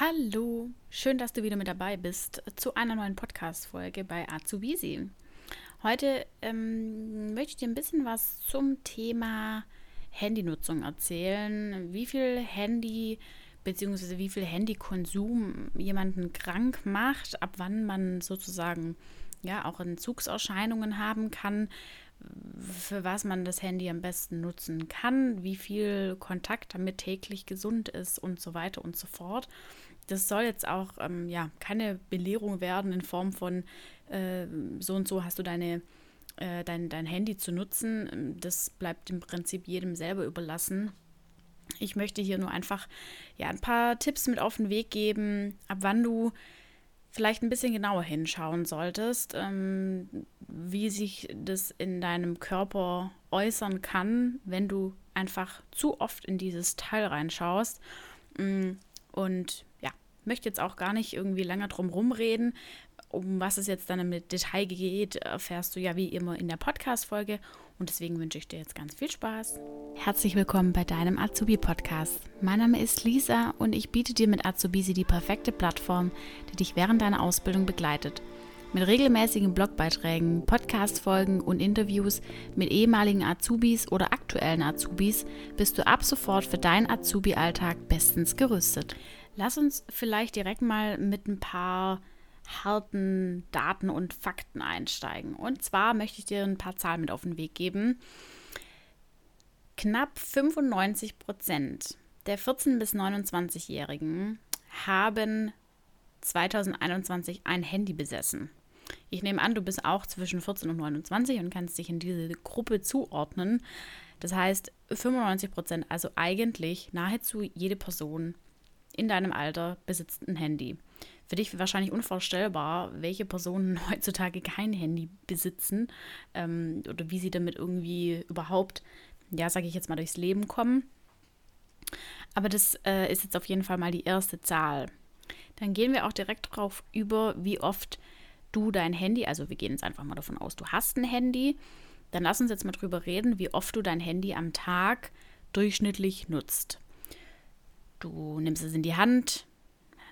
Hallo, schön, dass du wieder mit dabei bist zu einer neuen Podcast-Folge bei Azubisi. Heute ähm, möchte ich dir ein bisschen was zum Thema Handynutzung erzählen. Wie viel Handy bzw. wie viel Handykonsum jemanden krank macht, ab wann man sozusagen ja auch Entzugserscheinungen haben kann, für was man das Handy am besten nutzen kann, wie viel Kontakt damit täglich gesund ist und so weiter und so fort. Das soll jetzt auch ähm, ja keine Belehrung werden in Form von äh, so und so hast du deine äh, dein, dein Handy zu nutzen. Das bleibt im Prinzip jedem selber überlassen. Ich möchte hier nur einfach ja ein paar Tipps mit auf den Weg geben, ab wann du vielleicht ein bisschen genauer hinschauen solltest, ähm, wie sich das in deinem Körper äußern kann, wenn du einfach zu oft in dieses Teil reinschaust. Mm, und möchte jetzt auch gar nicht irgendwie länger drum rumreden. Um was es jetzt dann im Detail geht, erfährst du ja wie immer in der Podcast-Folge. Und deswegen wünsche ich dir jetzt ganz viel Spaß. Herzlich willkommen bei deinem Azubi-Podcast. Mein Name ist Lisa und ich biete dir mit Azubisi die perfekte Plattform, die dich während deiner Ausbildung begleitet. Mit regelmäßigen Blogbeiträgen, Podcast-Folgen und Interviews mit ehemaligen Azubis oder aktuellen Azubis bist du ab sofort für deinen Azubi-Alltag bestens gerüstet. Lass uns vielleicht direkt mal mit ein paar harten Daten und Fakten einsteigen. Und zwar möchte ich dir ein paar Zahlen mit auf den Weg geben. Knapp 95 Prozent der 14- bis 29-Jährigen haben 2021 ein Handy besessen. Ich nehme an, du bist auch zwischen 14 und 29 und kannst dich in diese Gruppe zuordnen. Das heißt, 95 Prozent, also eigentlich nahezu jede Person in deinem Alter besitzt ein Handy für dich wahrscheinlich unvorstellbar, welche Personen heutzutage kein Handy besitzen ähm, oder wie sie damit irgendwie überhaupt, ja, sage ich jetzt mal, durchs Leben kommen. Aber das äh, ist jetzt auf jeden Fall mal die erste Zahl. Dann gehen wir auch direkt darauf über, wie oft du dein Handy, also wir gehen jetzt einfach mal davon aus, du hast ein Handy. Dann lass uns jetzt mal drüber reden, wie oft du dein Handy am Tag durchschnittlich nutzt. Du nimmst es in die Hand,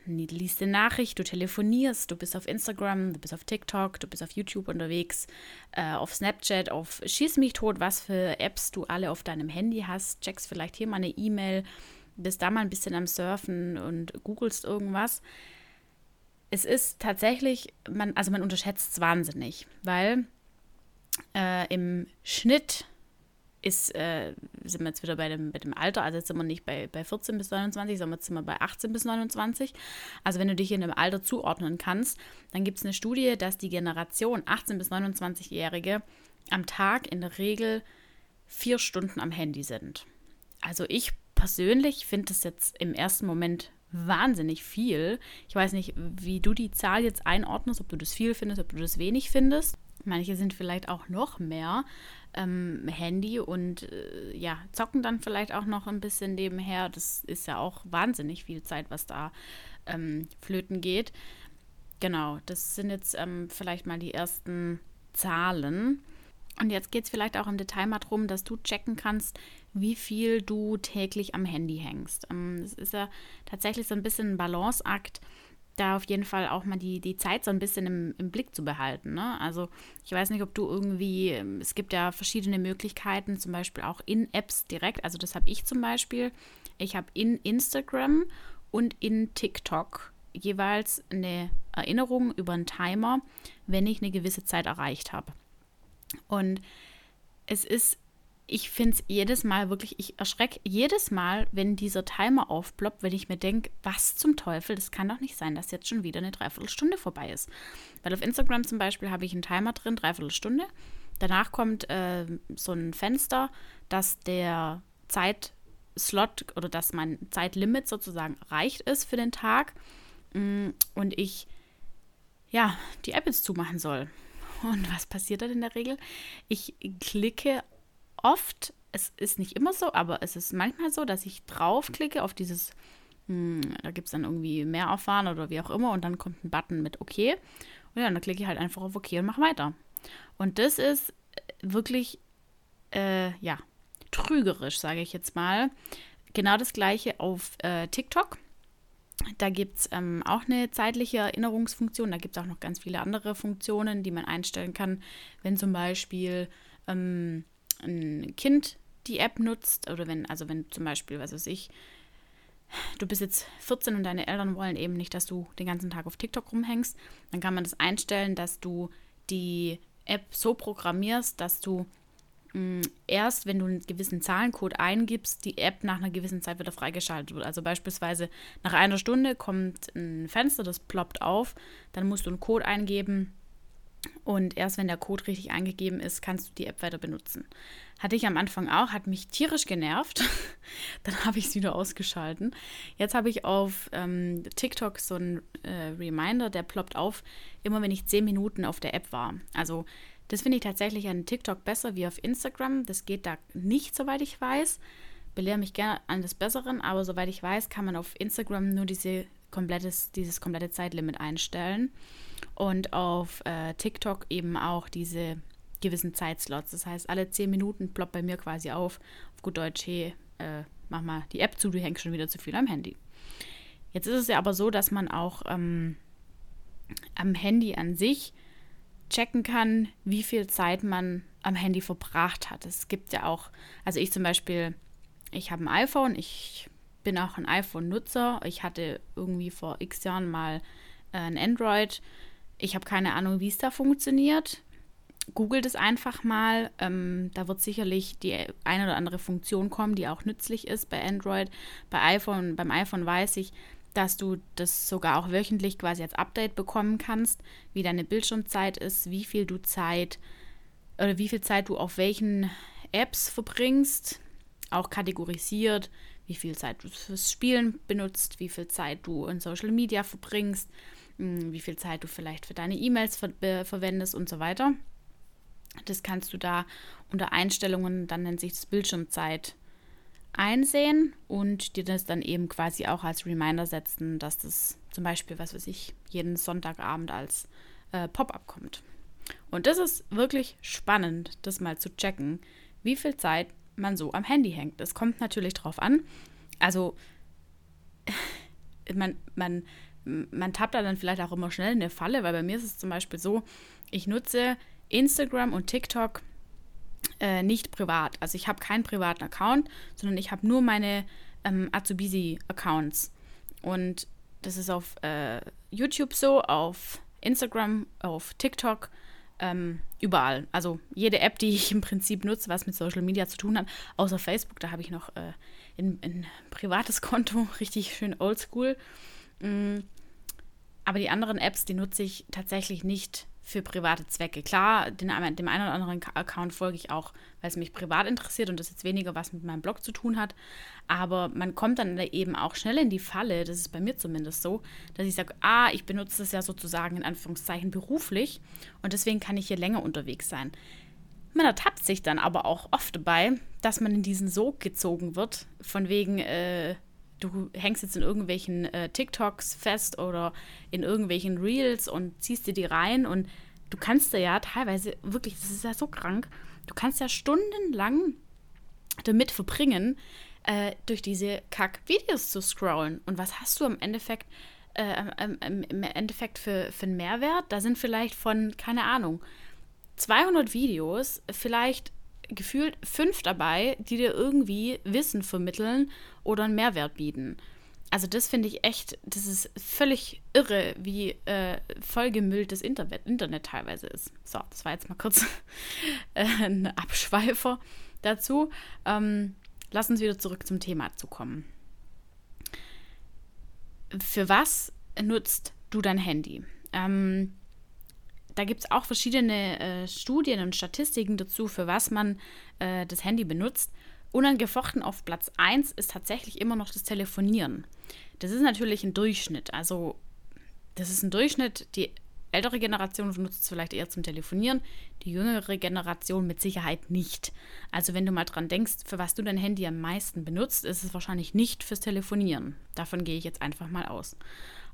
liest eine Nachricht, du telefonierst, du bist auf Instagram, du bist auf TikTok, du bist auf YouTube unterwegs, äh, auf Snapchat, auf Schieß mich tot, was für Apps du alle auf deinem Handy hast, checkst vielleicht hier mal eine E-Mail, bist da mal ein bisschen am Surfen und googelst irgendwas. Es ist tatsächlich, man, also man unterschätzt es wahnsinnig, weil äh, im Schnitt ist, äh, sind wir jetzt wieder bei dem, bei dem Alter, also jetzt sind wir nicht bei, bei 14 bis 29, sondern jetzt sind wir bei 18 bis 29. Also wenn du dich in dem Alter zuordnen kannst, dann gibt es eine Studie, dass die Generation 18 bis 29-Jährige am Tag in der Regel vier Stunden am Handy sind. Also ich persönlich finde das jetzt im ersten Moment wahnsinnig viel. Ich weiß nicht, wie du die Zahl jetzt einordnest, ob du das viel findest, ob du das wenig findest. Manche sind vielleicht auch noch mehr ähm, Handy und äh, ja, zocken dann vielleicht auch noch ein bisschen nebenher. Das ist ja auch wahnsinnig viel Zeit, was da ähm, flöten geht. Genau, das sind jetzt ähm, vielleicht mal die ersten Zahlen. Und jetzt geht es vielleicht auch im Detail mal darum, dass du checken kannst, wie viel du täglich am Handy hängst. Es ähm, ist ja tatsächlich so ein bisschen ein Balanceakt da auf jeden Fall auch mal die, die Zeit so ein bisschen im, im Blick zu behalten. Ne? Also ich weiß nicht, ob du irgendwie, es gibt ja verschiedene Möglichkeiten, zum Beispiel auch in Apps direkt. Also das habe ich zum Beispiel. Ich habe in Instagram und in TikTok jeweils eine Erinnerung über einen Timer, wenn ich eine gewisse Zeit erreicht habe. Und es ist ich finde es jedes Mal wirklich, ich erschrecke jedes Mal, wenn dieser Timer aufploppt, wenn ich mir denke, was zum Teufel, das kann doch nicht sein, dass jetzt schon wieder eine Dreiviertelstunde vorbei ist. Weil auf Instagram zum Beispiel habe ich einen Timer drin, Dreiviertelstunde. Danach kommt äh, so ein Fenster, dass der Zeitslot oder dass mein Zeitlimit sozusagen erreicht ist für den Tag mm, und ich ja die App jetzt zumachen soll. Und was passiert dann in der Regel? Ich klicke oft, es ist nicht immer so, aber es ist manchmal so, dass ich draufklicke auf dieses, hm, da gibt es dann irgendwie mehr erfahren oder wie auch immer und dann kommt ein Button mit OK. Und ja, dann klicke ich halt einfach auf OK und mache weiter. Und das ist wirklich, äh, ja, trügerisch, sage ich jetzt mal. Genau das gleiche auf äh, TikTok. Da gibt es ähm, auch eine zeitliche Erinnerungsfunktion. Da gibt es auch noch ganz viele andere Funktionen, die man einstellen kann. Wenn zum Beispiel ähm, ein Kind die App nutzt oder wenn, also wenn zum Beispiel, was weiß ich, du bist jetzt 14 und deine Eltern wollen eben nicht, dass du den ganzen Tag auf TikTok rumhängst, dann kann man das einstellen, dass du die App so programmierst, dass du mh, mm, erst, wenn du einen gewissen Zahlencode eingibst, die App nach einer gewissen Zeit wieder freigeschaltet wird. Also beispielsweise nach einer Stunde kommt ein Fenster, das ploppt auf, dann musst du einen Code eingeben und erst wenn der Code richtig eingegeben ist, kannst du die App weiter benutzen. Hatte ich am Anfang auch, hat mich tierisch genervt. Dann habe ich es wieder ausgeschalten. Jetzt habe ich auf ähm, TikTok so einen äh, Reminder, der ploppt auf, immer wenn ich 10 Minuten auf der App war. Also das finde ich tatsächlich an TikTok besser wie auf Instagram. Das geht da nicht, soweit ich weiß. Belehre mich gerne an des Besseren, aber soweit ich weiß, kann man auf Instagram nur diese komplettes, dieses komplette Zeitlimit einstellen. Und auf äh, TikTok eben auch diese gewissen Zeitslots. Das heißt, alle 10 Minuten ploppt bei mir quasi auf, auf gut Deutsch, hey, äh, mach mal die App zu, du hängst schon wieder zu viel am Handy. Jetzt ist es ja aber so, dass man auch ähm, am Handy an sich checken kann, wie viel Zeit man am Handy verbracht hat. Es gibt ja auch, also ich zum Beispiel, ich habe ein iPhone, ich bin auch ein iPhone-Nutzer. Ich hatte irgendwie vor x Jahren mal äh, ein Android. Ich habe keine Ahnung, wie es da funktioniert googelt es einfach mal. Ähm, da wird sicherlich die eine oder andere Funktion kommen, die auch nützlich ist bei Android. Bei iPhone, beim iPhone weiß ich, dass du das sogar auch wöchentlich quasi als Update bekommen kannst, wie deine Bildschirmzeit ist, wie viel du Zeit oder wie viel Zeit du auf welchen Apps verbringst, auch kategorisiert, wie viel Zeit du fürs Spielen benutzt, wie viel Zeit du in Social Media verbringst, hm, wie viel Zeit du vielleicht für deine E-Mails ver verwendest und so weiter. Das kannst du da unter Einstellungen, dann nennt sich das Bildschirmzeit, einsehen und dir das dann eben quasi auch als Reminder setzen, dass das zum Beispiel, was weiß ich, jeden Sonntagabend als äh, Pop-up kommt. Und das ist wirklich spannend, das mal zu checken, wie viel Zeit man so am Handy hängt. Es kommt natürlich drauf an. Also man, man, man tappt da dann vielleicht auch immer schnell in eine Falle, weil bei mir ist es zum Beispiel so, ich nutze Instagram und TikTok äh, nicht privat. Also ich habe keinen privaten Account, sondern ich habe nur meine ähm, Azubisi-Accounts. Und das ist auf äh, YouTube so, auf Instagram, auf TikTok, ähm, überall. Also jede App, die ich im Prinzip nutze, was mit Social Media zu tun hat, außer Facebook, da habe ich noch äh, ein, ein, privates Konto, richtig schön oldschool. Mm, aber die anderen Apps, die nutze ich tatsächlich nicht für private Zwecke. Klar, den, dem einen oder anderen Account folge ich auch, weil es mich privat interessiert und das jetzt weniger was mit meinem Blog zu tun hat. Aber man kommt dann eben auch schnell in die Falle, das ist bei mir zumindest so, dass ich sage, ah, ich benutze das ja sozusagen in Anführungszeichen beruflich und deswegen kann ich hier länger unterwegs sein. Man ertappt sich dann aber auch oft dabei, dass man in diesen Sog gezogen wird, von wegen, äh, du hängst jetzt in irgendwelchen äh, TikToks fest oder in irgendwelchen Reels und ziehst dir die rein und du kannst da ja teilweise, wirklich, das ist ja so krank, du kannst ja stundenlang damit verbringen, äh, durch diese Kack-Videos zu scrollen. Und was hast du im Endeffekt, äh, im, Endeffekt für, für einen Mehrwert? Da sind vielleicht von, keine Ahnung, 200 Videos vielleicht gefühlt fünf dabei, die dir irgendwie Wissen vermitteln oder einen Mehrwert bieten. Also das finde ich echt, das ist völlig irre, wie äh, vollgemüllt das Internet, Internet teilweise ist. So, das war jetzt mal kurz äh, ein Abschweifer dazu. Ähm, lass uns wieder zurück zum Thema zu kommen. Für was nutzt du dein Handy? Ähm, da gibt es auch verschiedene äh, Studien und Statistiken dazu, für was man äh, das Handy benutzt. Unangefochten auf Platz 1 ist tatsächlich immer noch das Telefonieren. Das ist natürlich ein Durchschnitt. Also, das ist ein Durchschnitt. Die ältere Generation benutzt es vielleicht eher zum Telefonieren, die jüngere Generation mit Sicherheit nicht. Also, wenn du mal dran denkst, für was du dein Handy am meisten benutzt, ist es wahrscheinlich nicht fürs Telefonieren. Davon gehe ich jetzt einfach mal aus.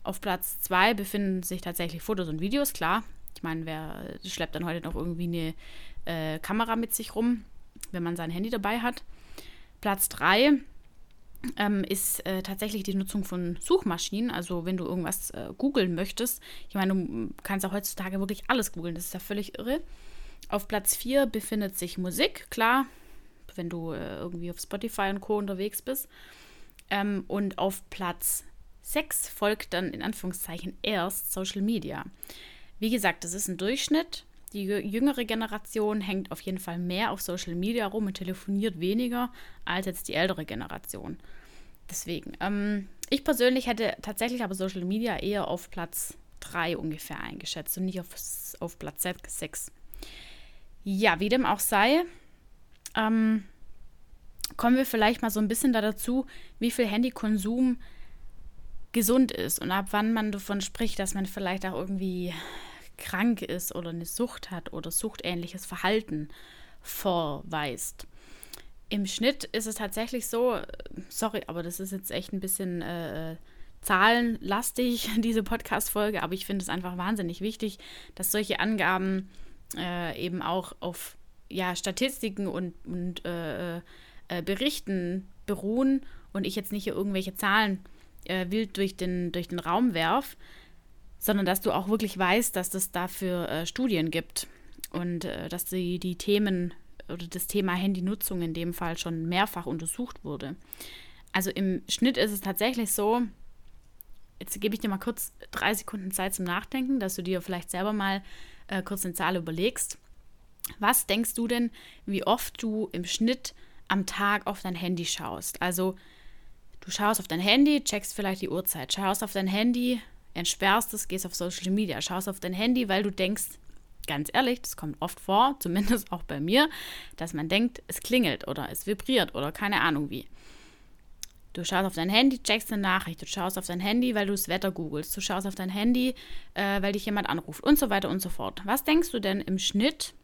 Auf Platz 2 befinden sich tatsächlich Fotos und Videos, klar. Ich meine, wer schleppt dann heute noch irgendwie eine äh, Kamera mit sich rum, wenn man sein Handy dabei hat? Platz 3 ähm, ist äh, tatsächlich die Nutzung von Suchmaschinen. Also wenn du irgendwas äh, googeln möchtest, ich meine, du kannst auch heutzutage wirklich alles googeln, das ist ja völlig irre. Auf Platz 4 befindet sich Musik, klar, wenn du äh, irgendwie auf Spotify und Co. unterwegs bist. Ähm, und auf Platz 6 folgt dann in Anführungszeichen erst Social Media. Wie gesagt, das ist ein Durchschnitt. Die jüngere Generation hängt auf jeden Fall mehr auf Social Media rum und telefoniert weniger als jetzt die ältere Generation. Deswegen, ähm, ich persönlich hätte tatsächlich aber Social Media eher auf Platz 3 ungefähr eingeschätzt und nicht auf, auf Platz 6. Ja, wie dem auch sei, ähm, kommen wir vielleicht mal so ein bisschen da dazu, wie viel Handykonsum gesund ist und ab wann man davon spricht, dass man vielleicht auch irgendwie krank ist oder eine Sucht hat oder suchtähnliches Verhalten vorweist. Im Schnitt ist es tatsächlich so, sorry, aber das ist jetzt echt ein bisschen äh, zahlenlastig, diese Podcast-Folge, aber ich finde es einfach wahnsinnig wichtig, dass solche Angaben äh, eben auch auf ja, Statistiken und, und äh, äh, Berichten beruhen und ich jetzt nicht hier irgendwelche Zahlen äh, wild durch den, durch den Raum werf, sondern dass du auch wirklich weißt, dass es dafür äh, Studien gibt und äh, dass die, die Themen oder das Thema Handynutzung in dem Fall schon mehrfach untersucht wurde. Also im Schnitt ist es tatsächlich so, jetzt gebe ich dir mal kurz drei Sekunden Zeit zum Nachdenken, dass du dir vielleicht selber mal äh, kurz eine Zahl überlegst. Was denkst du denn, wie oft du im Schnitt am Tag auf dein Handy schaust? Also du schaust auf dein Handy, checkst vielleicht die Uhrzeit, schaust auf dein Handy, entsperrst es, gehst auf Social Media, schaust auf dein Handy, weil du denkst, ganz ehrlich, das kommt oft vor, zumindest auch bei mir, dass man denkt, es klingelt oder es vibriert oder keine Ahnung wie. Du schaust auf dein Handy, checkst eine Nachricht, du schaust auf dein Handy, weil du das Wetter googelst, du schaust auf dein Handy, äh, weil dich jemand anruft und so weiter und so fort. Was denkst du denn im Schnitt,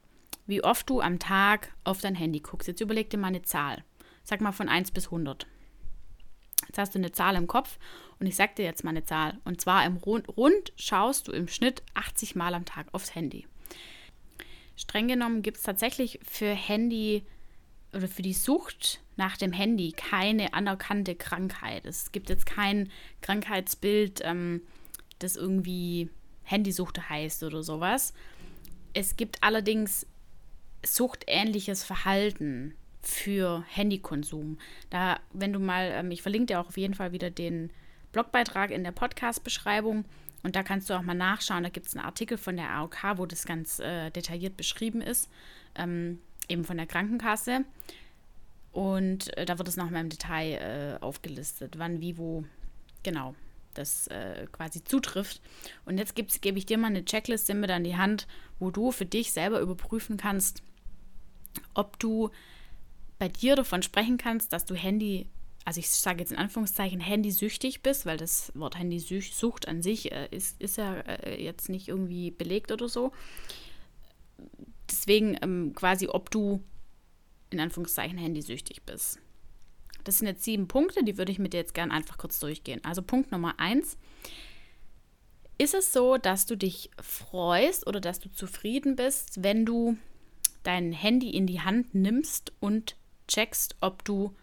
wie oft du am Tag auf dein Handy guckst? Jetzt überleg dir mal eine Zahl. Sag mal von 1 bis 100. Jetzt hast du eine Zahl im Kopf und ich sag dir jetzt mal eine Zahl. Und zwar im Rund, Rund schaust du im Schnitt 80 Mal am Tag aufs Handy. Streng genommen gibt es tatsächlich für Handy oder für die Sucht nach dem Handy keine anerkannte Krankheit. Es gibt jetzt kein Krankheitsbild, ähm, das irgendwie Handysucht heißt oder sowas. Es gibt allerdings suchtähnliches Verhalten für Handykonsum. Da, wenn du mal, ähm, ich verlinke dir auch auf jeden Fall wieder den Blogbeitrag in der Podcast-Beschreibung und da kannst du auch mal nachschauen. Da gibt es einen Artikel von der AOK, wo das ganz äh, detailliert beschrieben ist, ähm, eben von der Krankenkasse. Und äh, da wird es nochmal im Detail äh, aufgelistet, wann, wie, wo genau das äh, quasi zutrifft. Und jetzt gebe ich dir mal eine Checkliste mit an die Hand, wo du für dich selber überprüfen kannst, ob du bei dir davon sprechen kannst, dass du Handy, also ich sage jetzt in Anführungszeichen, handysüchtig bist, weil das Wort Handysucht an sich äh, ist, ist ja äh, jetzt nicht irgendwie belegt oder so. Deswegen ähm, quasi, ob du in Anführungszeichen handysüchtig bist. Das sind jetzt sieben Punkte, die würde ich mit dir jetzt gerne einfach kurz durchgehen. Also Punkt Nummer eins. Ist es so, dass du dich freust oder dass du zufrieden bist, wenn du dein Handy in die Hand nimmst und checkst, ob du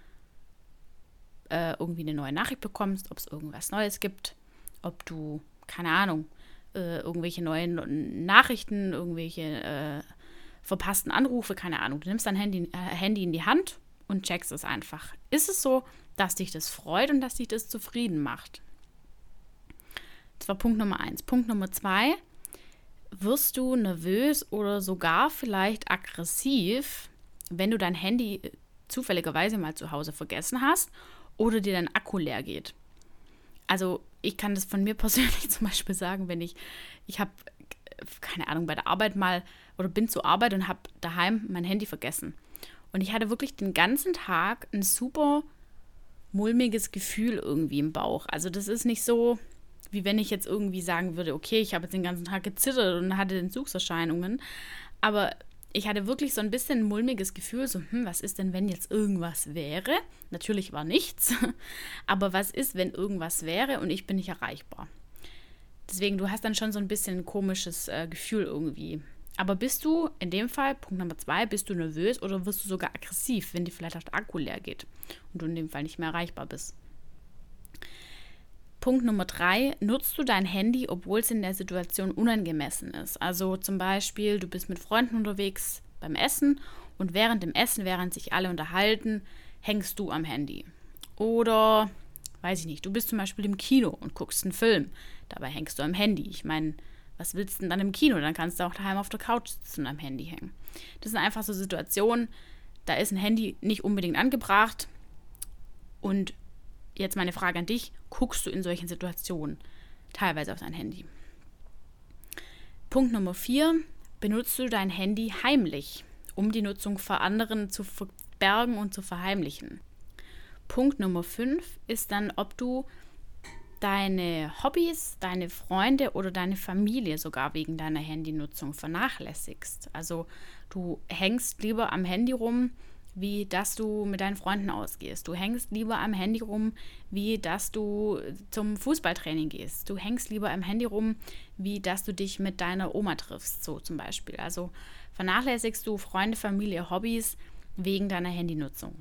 äh, irgendwie eine neue Nachricht bekommst, ob es irgendwas Neues gibt, ob du, keine Ahnung, äh, irgendwelche neuen Nachrichten, irgendwelche äh, verpassten Anrufe, keine Ahnung. Du nimmst dein Handy, äh, Handy in die Hand und checkst es einfach. Ist es so, dass dich das freut und dass dich das zufrieden macht? Das war Punkt Nummer eins. Punkt Nummer zwei, wirst du nervös oder sogar vielleicht aggressiv, wenn du dein Handy zufälligerweise mal zu Hause vergessen hast oder dir dein Akku leer geht. Also ich kann das von mir persönlich zum Beispiel sagen, wenn ich, ich habe, keine Ahnung, bei der Arbeit mal oder bin zur Arbeit und habe daheim mein Handy vergessen. Und ich hatte wirklich den ganzen Tag ein super mulmiges Gefühl irgendwie im Bauch. Also das ist nicht so, wie wenn ich jetzt irgendwie sagen würde, okay, ich habe jetzt den ganzen Tag gezittert und hatte Entzugserscheinungen. Aber ich hatte wirklich so ein bisschen ein mulmiges Gefühl, so, hm, was ist denn, wenn jetzt irgendwas wäre? Natürlich war nichts, aber was ist, wenn irgendwas wäre und ich bin nicht erreichbar? Deswegen, du hast dann schon so ein bisschen ein komisches äh, Gefühl irgendwie Aber bist du in dem Fall, Punkt Nummer zwei, bist du nervös oder wirst du sogar aggressiv, wenn dir vielleicht auch der Akku leer geht und du in dem Fall nicht mehr erreichbar bist? Punkt Nummer drei, nutzt du dein Handy, obwohl es in der Situation unangemessen ist. Also zum Beispiel, du bist mit Freunden unterwegs beim Essen und während dem Essen, während sich alle unterhalten, hängst du am Handy. Oder, weiß ich nicht, du bist zum Beispiel im Kino und guckst einen Film. Dabei hängst du am Handy. Ich meine, was willst du denn dann im Kino? Dann kannst du auch daheim auf der Couch sitzen und am Handy hängen. Das sind einfach so Situationen, da ist ein Handy nicht unbedingt angebracht. Und jetzt meine Frage an dich, guckst du in solchen Situationen teilweise auf dein Handy? Punkt Nummer vier, benutzt du dein Handy heimlich, um die Nutzung vor anderen zu verbergen und zu verheimlichen? Punkt Nummer fünf ist dann, ob du deine Hobbys, deine Freunde oder deine Familie sogar wegen deiner Handynutzung vernachlässigst. Also du hängst lieber am Handy rum, wie dass du mit deinen Freunden ausgehst. Du hängst lieber am Handy rum, wie dass du zum Fußballtraining gehst. Du hängst lieber am Handy rum, wie dass du dich mit deiner Oma triffst, so zum Beispiel. Also vernachlässigst du Freunde, Familie, Hobbys wegen deiner Handynutzung.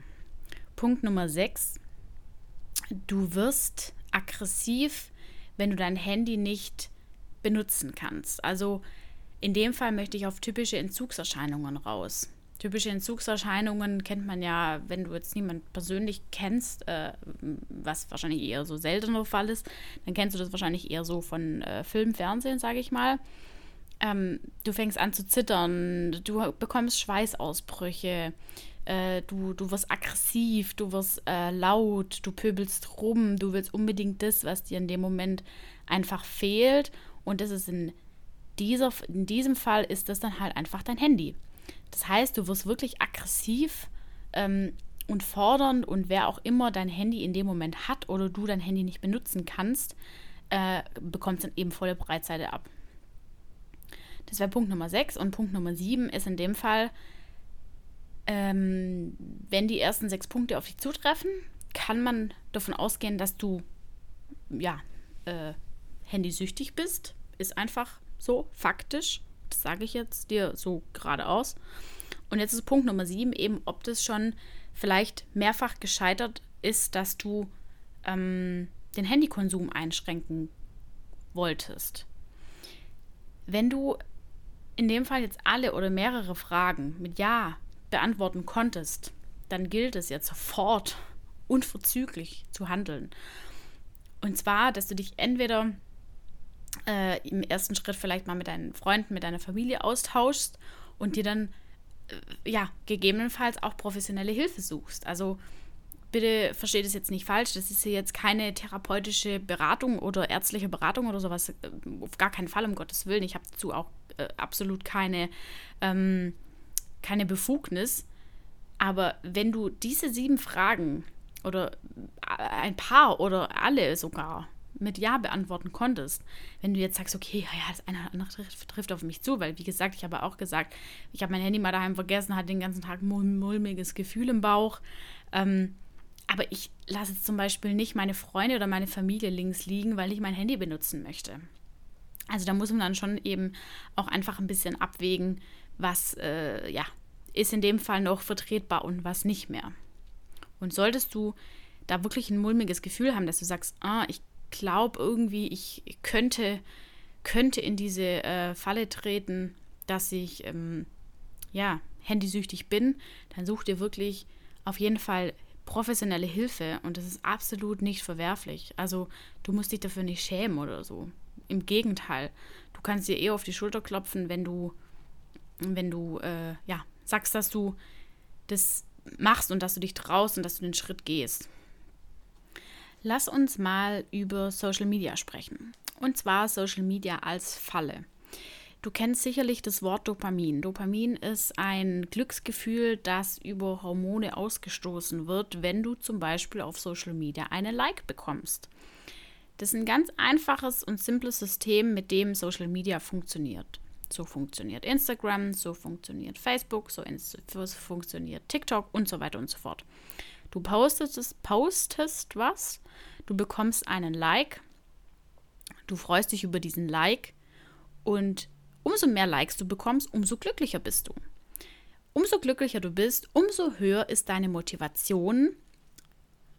Punkt Nummer 6. Du wirst aggressiv, wenn du dein Handy nicht benutzen kannst. Also in dem Fall möchte ich auf typische Entzugserscheinungen raus. Typische Entzugserscheinungen kennt man ja, wenn du jetzt niemand persönlich kennst, äh, was wahrscheinlich eher so seltener Fall ist, dann kennst du das wahrscheinlich eher so von äh, Film, Fernsehen, sage ich mal. Ähm, du fängst an zu zittern, du bekommst Schweißausbrüche, äh, du, du wirst aggressiv, du wirst äh, laut, du pöbelst rum, du willst unbedingt das, was dir in dem Moment einfach fehlt. Und das ist in, dieser, in diesem Fall ist das dann halt einfach dein Handy. Das heißt, du wirst wirklich aggressiv ähm, und fordernd und wer auch immer dein Handy in dem Moment hat oder du dein Handy nicht benutzen kannst, äh, bekommt dann eben volle Breitseite ab. Das wäre Punkt Nummer 6 und Punkt Nummer 7 ist in dem Fall, ähm, wenn die ersten sechs Punkte auf dich zutreffen, kann man davon ausgehen, dass du ja äh, handysüchtig bist. Ist einfach so faktisch. Das sage ich jetzt dir so geradeaus. Und jetzt ist Punkt Nummer sieben eben, ob das schon vielleicht mehrfach gescheitert ist, dass du ähm, den Handykonsum einschränken wolltest. Wenn du in dem Fall jetzt alle oder mehrere Fragen mit Ja beantworten konntest, dann gilt es jetzt sofort unverzüglich zu handeln. Und zwar, dass du dich entweder äh, im ersten Schritt vielleicht mal mit deinen Freunden, mit deiner Familie austauschst und dir dann äh, ja gegebenenfalls auch professionelle Hilfe suchst. Also bitte versteht es jetzt nicht falsch, das ist hier jetzt keine therapeutische Beratung oder ärztliche Beratung oder sowas, äh, auf gar keinen Fall, um Gottes Willen. Ich habe dazu auch äh, absolut keine, ähm, keine Befugnis. Aber wenn du diese sieben Fragen oder äh, ein paar oder alle sogar mit Ja beantworten konntest. Wenn du jetzt sagst, okay, ja, das eine oder andere trifft, auf mich zu, weil wie gesagt, ich habe auch gesagt, ich habe mein Handy mal daheim vergessen, hatte den ganzen Tag mulmiges Gefühl im Bauch. Ähm, aber ich lasse jetzt zum Beispiel nicht meine Freunde oder meine Familie links liegen, weil ich mein Handy benutzen möchte. Also da muss man dann schon eben auch einfach ein bisschen abwägen, was äh, ja, ist in dem Fall noch vertretbar und was nicht mehr. Und solltest du da wirklich ein mulmiges Gefühl haben, dass du sagst, ah, ich glaube irgendwie, ich könnte, könnte in diese äh, Falle treten, dass ich ähm, ja, handysüchtig bin, dann such dir wirklich auf jeden Fall professionelle Hilfe und das ist absolut nicht verwerflich. Also du musst dich dafür nicht schämen oder so. Im Gegenteil, du kannst dir eher auf die Schulter klopfen, wenn du, wenn du äh, ja, sagst, dass du das machst und dass du dich traust und dass du den Schritt gehst. Lass uns mal über Social Media sprechen. Und zwar Social Media als Falle. Du kennst sicherlich das Wort Dopamin. Dopamin ist ein Glücksgefühl, das über Hormone ausgestoßen wird, wenn du zum Beispiel auf Social Media eine Like bekommst. Das ist ein ganz einfaches und simples System, mit dem Social Media funktioniert. So funktioniert Instagram, so funktioniert Facebook, so funktioniert TikTok und so weiter und so fort. Du postest, postest was, du bekommst einen Like, du freust dich über diesen Like und umso mehr Likes du bekommst, umso glücklicher bist du. Umso glücklicher du bist, umso höher ist deine Motivation,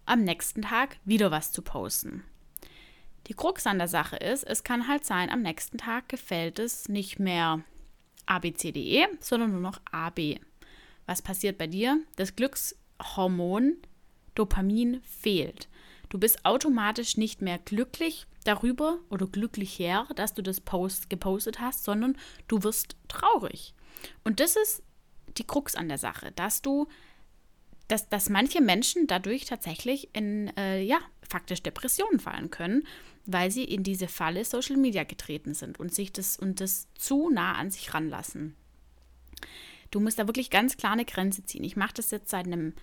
am nächsten Tag wieder was zu posten. Die Krux an der Sache ist, es kann halt sein, am nächsten Tag gefällt es nicht mehr ABCDE, sondern nur noch AB. Was passiert bei dir? Das Glückshormon Dopamin fehlt. Du bist automatisch nicht mehr glücklich darüber oder glücklicher, dass du das Post gepostet hast, sondern du wirst traurig. Und das ist die Krux an der Sache, dass du, dass, dass manche Menschen dadurch tatsächlich in, äh, ja, faktisch Depressionen fallen können, weil sie in diese Falle Social Media getreten sind und sich das und das zu nah an sich ranlassen. Du musst da wirklich ganz klar eine Grenze ziehen. Ich mache das jetzt seit einem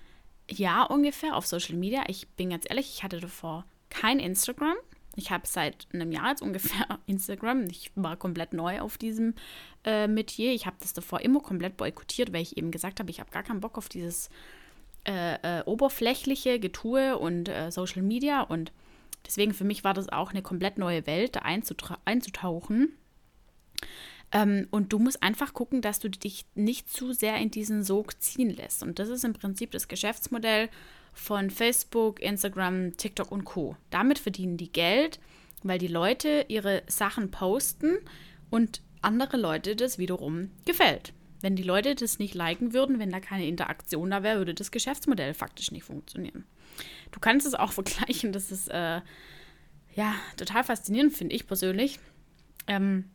Jahr ungefähr auf Social Media. Ich bin ganz ehrlich, ich hatte davor kein Instagram. Ich habe seit einem Jahr jetzt ungefähr Instagram. Ich war komplett neu auf diesem äh, Metier. Ich habe das davor immer komplett boykottiert, weil ich eben gesagt habe, ich habe gar keinen Bock auf dieses äh, äh, oberflächliche Getue und äh, Social Media. Und deswegen für mich war das auch eine komplett neue Welt, da einzutauchen. Ähm, und du musst einfach gucken, dass du dich nicht zu sehr in diesen Sog ziehen lässt. Und das ist im Prinzip das Geschäftsmodell von Facebook, Instagram, TikTok und Co. Damit verdienen die Geld, weil die Leute ihre Sachen posten und andere Leute das wiederum gefällt. Wenn die Leute das nicht liken würden, wenn da keine Interaktion da wäre, würde das Geschäftsmodell faktisch nicht funktionieren. Du kannst es auch vergleichen, das ist äh, ja total faszinierend, finde ich persönlich. Ähm,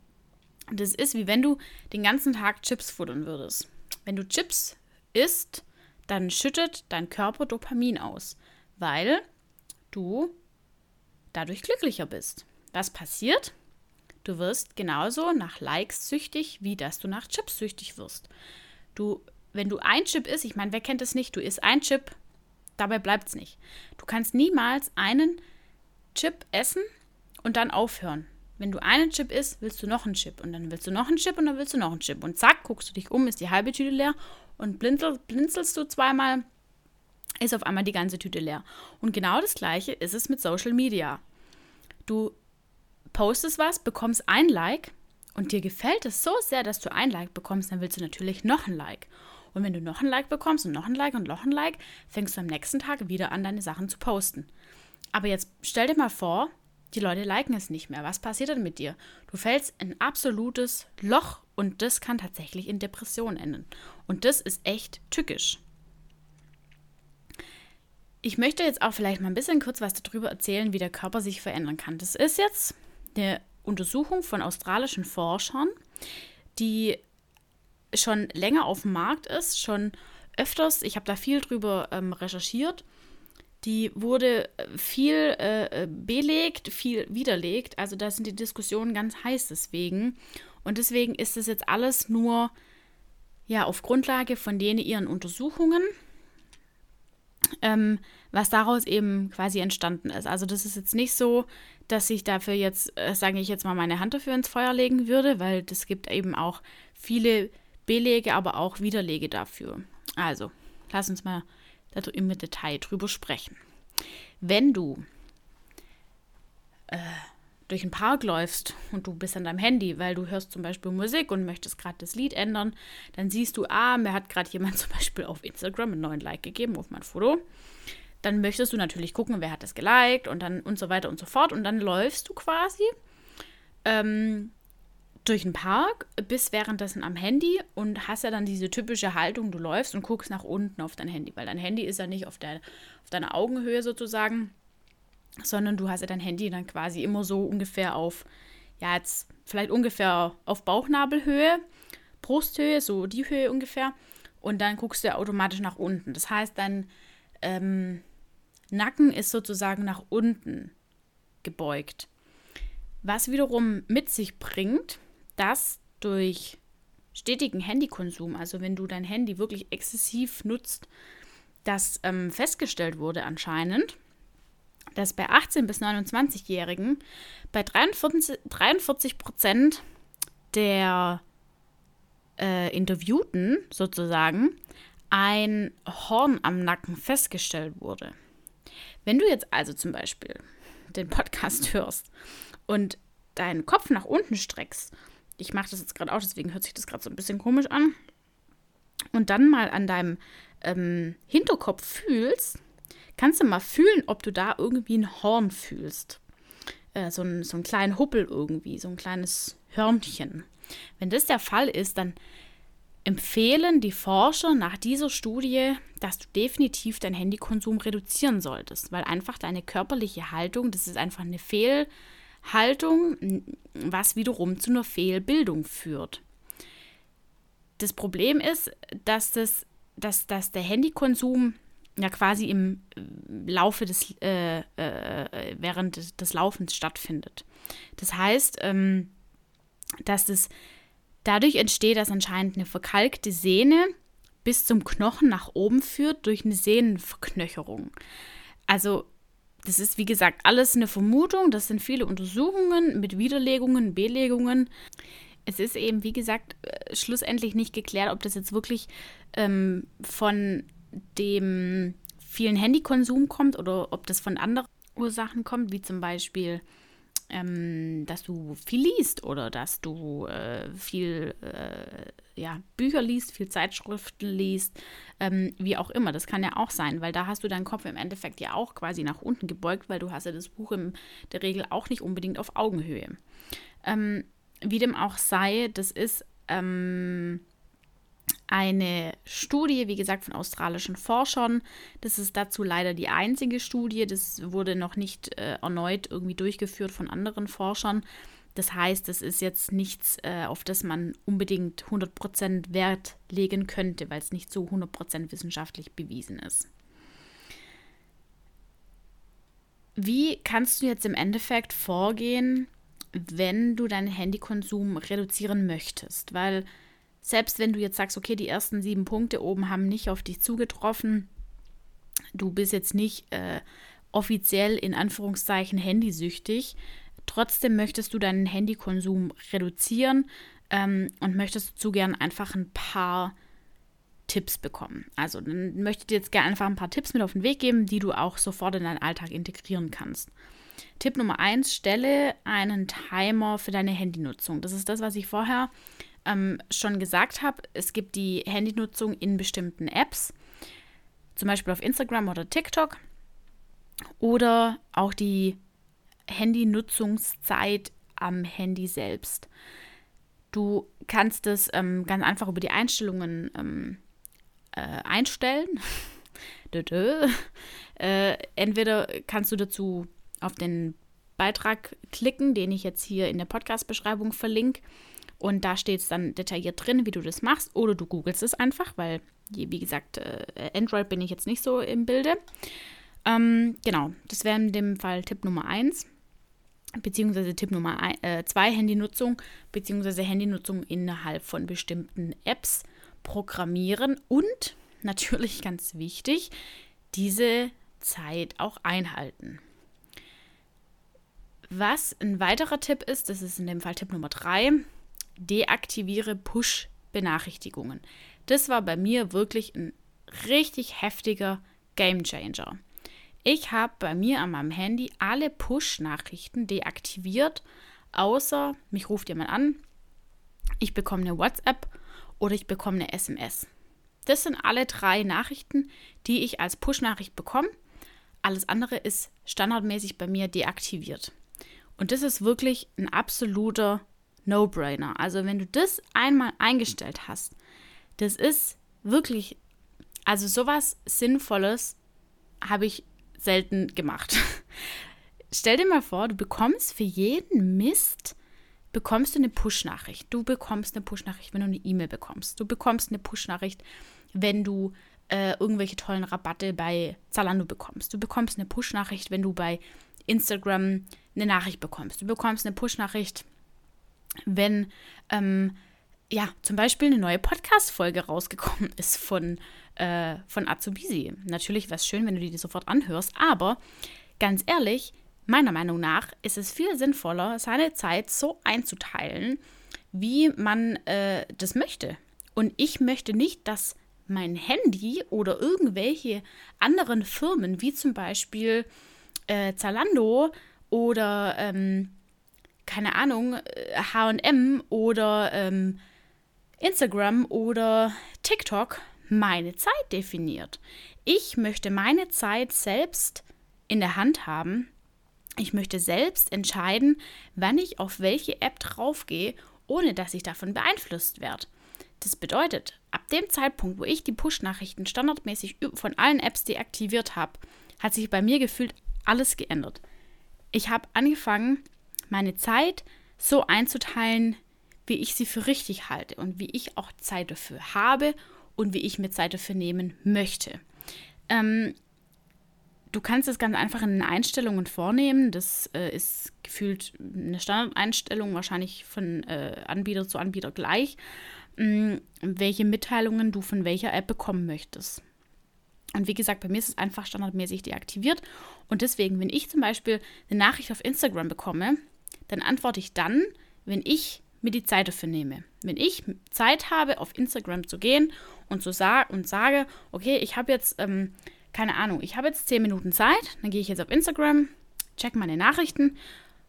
das ist wie wenn du den ganzen Tag Chips futtern würdest. Wenn du Chips isst, dann schüttet dein Körper Dopamin aus, weil du dadurch glücklicher bist. Was passiert? Du wirst genauso nach Likes süchtig, wie dass du nach Chips süchtig wirst. Du, wenn du ein Chip isst, ich meine, wer kennt es nicht? Du isst ein Chip, dabei bleibt es nicht. Du kannst niemals einen Chip essen und dann aufhören. Wenn du einen Chip isst, willst du noch einen Chip und dann willst du noch einen Chip und dann willst du noch einen Chip. Und zack, guckst du dich um, ist die halbe Tüte leer und blinzel, blinzelst du zweimal, ist auf einmal die ganze Tüte leer. Und genau das gleiche ist es mit Social Media. Du postest was, bekommst ein Like und dir gefällt es so sehr, dass du ein Like bekommst, dann willst du natürlich noch ein Like. Und wenn du noch ein Like bekommst und noch ein Like und noch ein Like, fängst du am nächsten Tag wieder an, deine Sachen zu posten. Aber jetzt stell dir mal vor, die Leute liken es nicht mehr. Was passiert dann mit dir? Du fällst in ein absolutes Loch und das kann tatsächlich in Depressionen enden. Und das ist echt tückisch. Ich möchte jetzt auch vielleicht mal ein bisschen kurz was darüber erzählen, wie der Körper sich verändern kann. Das ist jetzt eine Untersuchung von australischen Forschern, die schon länger auf dem Markt ist, schon öfters, ich habe da viel drüber ähm, recherchiert die wurde äh, viel äh, belegt, viel widerlegt. Also da sind die Diskussionen ganz heiß deswegen. Und deswegen ist es jetzt alles nur ja auf Grundlage von denen ihren Untersuchungen, ähm, was daraus eben quasi entstanden ist. Also das ist jetzt nicht so, dass ich dafür jetzt, äh, sage ich jetzt mal, meine Hand dafür ins Feuer legen würde, weil das gibt eben auch viele Belege, aber auch Widerlege dafür. Also, lass uns mal also im Detail drüber sprechen. Wenn du äh, durch den Park läufst und du bist an deinem Handy, weil du hörst zum Beispiel Musik und möchtest gerade das Lied ändern, dann siehst du, ah, mir hat gerade jemand zum Beispiel auf Instagram einen neuen Like gegeben auf mein Foto. Dann möchtest du natürlich gucken, wer hat das geliked und dann und so weiter und so fort. Und dann läufst du quasi ähm, durch den Park, bist währenddessen am Handy und hast ja dann diese typische Haltung, du läufst und guckst nach unten auf dein Handy, weil dein Handy ist ja nicht auf, der, auf deiner Augenhöhe sozusagen, sondern du hast ja dein Handy dann quasi immer so ungefähr auf, ja, jetzt vielleicht ungefähr auf Bauchnabelhöhe, Brusthöhe, so die Höhe ungefähr. Und dann guckst du ja automatisch nach unten. Das heißt, dein ähm, Nacken ist sozusagen nach unten gebeugt. Was wiederum mit sich bringt, dass durch stetigen Handykonsum, also wenn du dein Handy wirklich exzessiv nutzt, das ähm, festgestellt wurde anscheinend, dass bei 18- bis 29-Jährigen bei 43, Prozent der äh, Interviewten sozusagen ein Horn am Nacken festgestellt wurde. Wenn du jetzt also zum Beispiel den Podcast hörst und deinen Kopf nach unten streckst ich mache das jetzt gerade auch, deswegen hört sich das gerade so ein bisschen komisch an, und dann mal an deinem ähm, Hinterkopf fühlst, kannst du mal fühlen, ob du da irgendwie ein Horn fühlst. Äh, so, ein, so einen kleinen Huppel irgendwie, so ein kleines Hörnchen. Wenn das der Fall ist, dann empfehlen die Forscher nach dieser Studie, dass du definitiv deinen Handykonsum reduzieren solltest, weil einfach deine körperliche Haltung, das ist einfach eine Fehlhaltung, was wiederum zu einer Fehlbildung führt. Das Problem ist, dass, das, dass, dass der Handykonsum ja quasi im Laufe des, äh, äh, während des, des, Laufens stattfindet. Das heißt, ähm, dass das dadurch entsteht, dass anscheinend eine verkalkte Sehne bis zum Knochen nach oben führt durch eine Sehnenverknöcherung. Also das ist wie gesagt alles eine Vermutung, das sind viele Untersuchungen mit Widerlegungen, Belegungen. Es ist eben, wie gesagt, äh, schlussendlich nicht geklärt, ob das jetzt wirklich ähm, von dem vielen Handykonsum kommt oder ob das von anderen Ursachen kommt, wie zum Beispiel, ähm, dass du viel liest oder dass du äh, viel äh, ja, Bücher liest, viel Zeitschriften liest, ähm, wie auch immer. Das kann ja auch sein, weil da hast du deinen Kopf im Endeffekt ja auch quasi nach unten gebeugt, weil du hast ja das Buch in der Regel auch nicht unbedingt auf Augenhöhe. Ähm, wie dem auch sei, das ist ähm, eine Studie, wie gesagt, von australischen Forschern. Das ist dazu leider die einzige Studie. Das wurde noch nicht äh, erneut irgendwie durchgeführt von anderen Forschern. Das heißt, das ist jetzt nichts, äh, auf das man unbedingt 100% Wert legen könnte, weil es nicht so 100% wissenschaftlich bewiesen ist. Wie kannst du jetzt im Endeffekt vorgehen, wenn du deinen Handykonsum reduzieren möchtest. Weil selbst wenn du jetzt sagst, okay, die ersten sieben Punkte oben haben nicht auf dich zugetroffen, du bist jetzt nicht äh, offiziell in Anführungszeichen handysüchtig, trotzdem möchtest du deinen Handykonsum reduzieren ähm, und möchtest dazu gern einfach ein paar Tipps bekommen. Also dann möchte ich dir jetzt gerne einfach ein paar Tipps mit auf den Weg geben, die du auch sofort in deinen Alltag integrieren kannst. Tipp Nummer eins, stelle einen Timer für deine Handynutzung. Das ist das, was ich vorher ähm, schon gesagt habe. Es gibt die Handynutzung in bestimmten Apps, zum Beispiel auf Instagram oder TikTok. Oder auch die Handynutzungszeit am Handy selbst. Du kannst es ähm, ganz einfach über die Einstellungen ähm, äh, einstellen. äh, entweder kannst du dazu auf den Beitrag klicken, den ich jetzt hier in der Podcast-Beschreibung verlinke. Und da steht es dann detailliert drin, wie du das machst. Oder du googelst es einfach, weil, wie gesagt, äh, Android bin ich jetzt nicht so im Bilde. Ähm, genau, das wäre in dem Fall Tipp Nummer 1. Beziehungsweise Tipp Nummer 2, äh, Handynutzung, beziehungsweise Handynutzung innerhalb von bestimmten Apps programmieren und natürlich ganz wichtig, diese Zeit auch einhalten. Was ein weiterer Tipp ist, das ist in dem Fall Tipp Nummer 3, deaktiviere Push-Benachrichtigungen. Das war bei mir wirklich ein richtig heftiger Game Changer. Ich habe bei mir an meinem Handy alle Push-Nachrichten deaktiviert, außer mich ruft jemand an, ich bekomme eine WhatsApp oder ich bekomme eine SMS. Das sind alle drei Nachrichten, die ich als Push-Nachricht bekomme. Alles andere ist standardmäßig bei mir deaktiviert. Und das ist wirklich ein absoluter No-Brainer. Also wenn du das einmal eingestellt hast, das ist wirklich, also sowas Sinnvolles habe ich selten gemacht. Stell dir mal vor, du bekommst für jeden Mist, bekommst du eine Push-Nachricht. Du bekommst eine Push-Nachricht, wenn du eine E-Mail bekommst. Du bekommst eine Push-Nachricht, wenn du äh, irgendwelche tollen Rabatte bei Zalando bekommst. Du bekommst eine Push-Nachricht, wenn du bei Instagram eine Nachricht bekommst. Du bekommst eine Push-Nachricht, wenn ähm, ja zum Beispiel eine neue Podcast-Folge rausgekommen ist von, äh, von Azubisi. Natürlich wäre es schön, wenn du die sofort anhörst, aber ganz ehrlich, meiner Meinung nach ist es viel sinnvoller, seine Zeit so einzuteilen, wie man äh, das möchte. Und ich möchte nicht, dass mein Handy oder irgendwelche anderen Firmen, wie zum Beispiel äh, Zalando oder ähm, keine Ahnung, HM oder ähm, Instagram oder TikTok meine Zeit definiert. Ich möchte meine Zeit selbst in der Hand haben. Ich möchte selbst entscheiden, wann ich auf welche App draufgehe, ohne dass ich davon beeinflusst werde. Das bedeutet, ab dem Zeitpunkt, wo ich die Push-Nachrichten standardmäßig von allen Apps deaktiviert habe, hat sich bei mir gefühlt alles geändert. Ich habe angefangen, meine Zeit so einzuteilen, wie ich sie für richtig halte und wie ich auch Zeit dafür habe und wie ich mir Zeit dafür nehmen möchte. Ähm, du kannst es ganz einfach in den Einstellungen vornehmen. Das äh, ist gefühlt eine Standardeinstellung, wahrscheinlich von äh, Anbieter zu Anbieter gleich, mh, mm, welche Mitteilungen du von welcher App bekommen möchtest. Und wie gesagt, bei mir ist es einfach standardmäßig deaktiviert. Und deswegen, wenn ich zum Beispiel eine Nachricht auf Instagram bekomme, dann antworte ich dann, wenn ich mir die Zeit dafür nehme. Wenn ich Zeit habe, auf Instagram zu gehen und, zu sa und sage, okay, ich habe jetzt, ähm, keine Ahnung, ich habe jetzt 10 Minuten Zeit, dann gehe ich jetzt auf Instagram, check meine Nachrichten,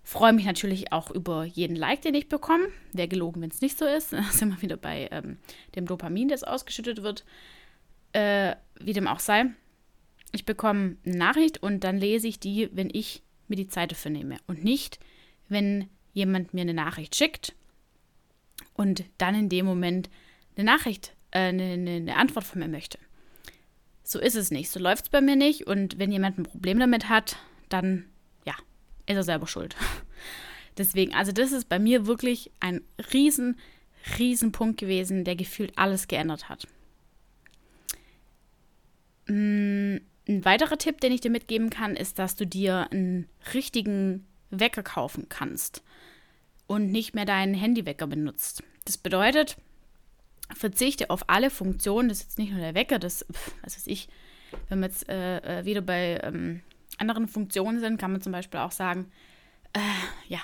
freue mich natürlich auch über jeden Like, den ich bekomme. Wäre gelogen, wenn es nicht so ist. Da sind wir wieder bei ähm, dem Dopamin, das ausgeschüttet wird. Äh, wie dem auch sei. Ich bekomme eine Nachricht und dann lese ich die, wenn ich mir die Zeit dafür nehme. Und nicht, wenn jemand mir eine Nachricht schickt und dann in dem Moment eine Nachricht, äh, eine, eine Antwort von mir möchte. So ist es nicht. So läuft es bei mir nicht. Und wenn jemand ein Problem damit hat, dann ja, ist er selber schuld. Deswegen, also das ist bei mir wirklich ein riesen, riesen Punkt gewesen, der gefühlt alles geändert hat. Mm, ein weiterer Tipp, den ich dir mitgeben kann, ist, dass du dir einen richtigen Wecker kaufen kannst und nicht mehr deinen Handywecker benutzt. Das bedeutet, verzichte auf alle Funktionen, das ist jetzt nicht nur der Wecker, das, was weiß ich, wenn wir jetzt äh, äh, wieder bei ähm, anderen Funktionen sind, kann man zum Beispiel auch sagen, äh, ja,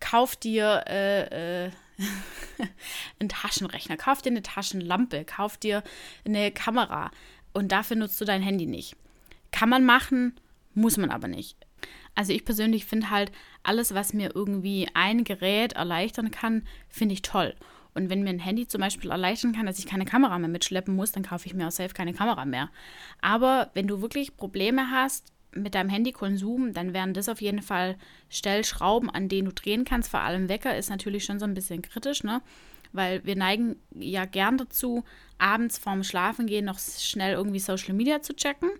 kauf dir äh, äh einen Taschenrechner, kauf dir eine Taschenlampe, kauf dir eine Kamera und dafür nutzt du dein Handy nicht. Kann man machen, muss man aber nicht. Also ich persönlich finde halt, alles, was mir irgendwie ein Gerät erleichtern kann, finde ich toll. Und wenn mir ein Handy zum Beispiel erleichtern kann, dass ich keine Kamera mehr mitschleppen muss, dann kaufe ich mir auch safe keine Kamera mehr. Aber wenn du wirklich Probleme hast mit deinem Handykonsum, dann wären das auf jeden Fall Stellschrauben, an denen du drehen kannst. Vor allem Wecker ist natürlich schon so ein bisschen kritisch, ne? Weil wir neigen ja gern dazu, abends vorm Schlafengehen noch schnell irgendwie Social Media zu checken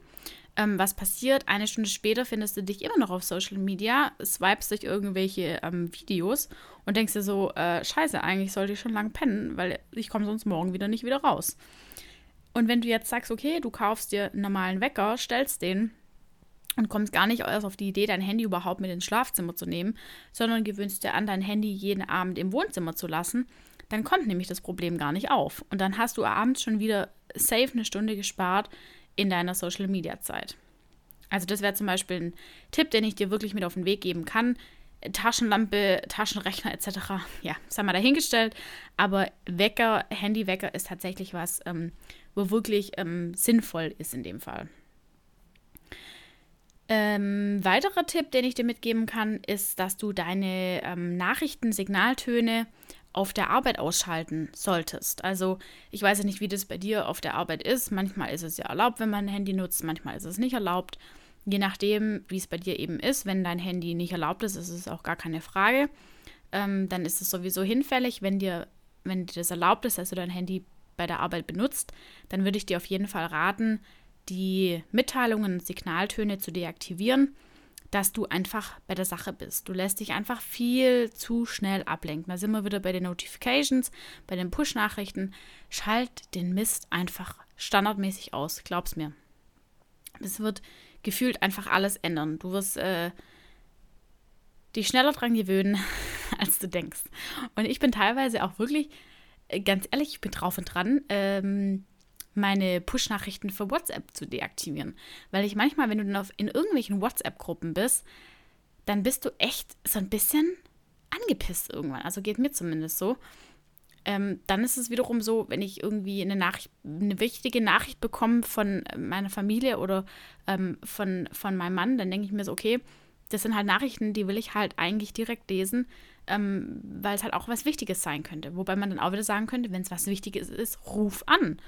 ähm, was passiert. Eine Stunde später findest du dich immer noch auf Social Media, swipest durch irgendwelche ähm, Videos und denkst dir so, äh, scheiße, eigentlich sollte ich schon lange pennen, weil ich komme sonst morgen wieder nicht wieder raus. Und wenn du jetzt sagst, okay, du kaufst dir einen normalen Wecker, stellst den und kommst gar nicht erst auf die Idee, dein Handy überhaupt mit ins Schlafzimmer zu nehmen, sondern gewöhnst dir an, dein Handy jeden Abend im Wohnzimmer zu lassen, dann kommt nämlich das Problem gar nicht auf. Und dann hast du abends schon wieder safe eine Stunde gespart, in deiner Social Media Zeit. Also, das wäre zum Beispiel ein Tipp, den ich dir wirklich mit auf den Weg geben kann. Taschenlampe, Taschenrechner etc. Ja, das haben wir dahingestellt. Aber Wecker, Handywecker ist tatsächlich was, ähm, wo wirklich ähm, sinnvoll ist in dem Fall. Ähm, weiterer Tipp, den ich dir mitgeben kann, ist, dass du deine ähm, Nachrichten, Signaltöne auf der Arbeit ausschalten solltest. Also ich weiß ja nicht, wie das bei dir auf der Arbeit ist. Manchmal ist es ja erlaubt, wenn man ein Handy nutzt, manchmal ist es nicht erlaubt. Je nachdem, wie es bei dir eben ist, wenn dein Handy nicht erlaubt ist, ist es auch gar keine Frage. Ähm, dann ist es sowieso hinfällig. Wenn dir, wenn dir das erlaubt ist, dass du dein Handy bei der Arbeit benutzt, dann würde ich dir auf jeden Fall raten, die Mitteilungen und Signaltöne zu deaktivieren dass du einfach bei der Sache bist. Du lässt dich einfach viel zu schnell ablenken. Da sind wir wieder bei den Notifications, bei den Push-Nachrichten. Schalt den Mist einfach standardmäßig aus, glaub's mir. Das wird gefühlt einfach alles ändern. Du wirst äh, dich schneller dran gewöhnen, als du denkst. Und ich bin teilweise auch wirklich, äh, ganz ehrlich, ich bin drauf und dran, ähm, meine Push-Nachrichten für WhatsApp zu deaktivieren. Weil ich manchmal, wenn du dann auf, in irgendwelchen WhatsApp-Gruppen bist, dann bist du echt so ein bisschen angepisst irgendwann. Also geht mir zumindest so. Ähm, dann ist es wiederum so, wenn ich irgendwie eine Nachricht, eine wichtige Nachricht bekomme von meiner Familie oder ähm, von, von meinem Mann, dann denke ich mir so, okay, das sind halt Nachrichten, die will ich halt eigentlich direkt lesen, ähm, weil es halt auch was Wichtiges sein könnte. Wobei man dann auch wieder sagen könnte, wenn es was Wichtiges ist, ruf an.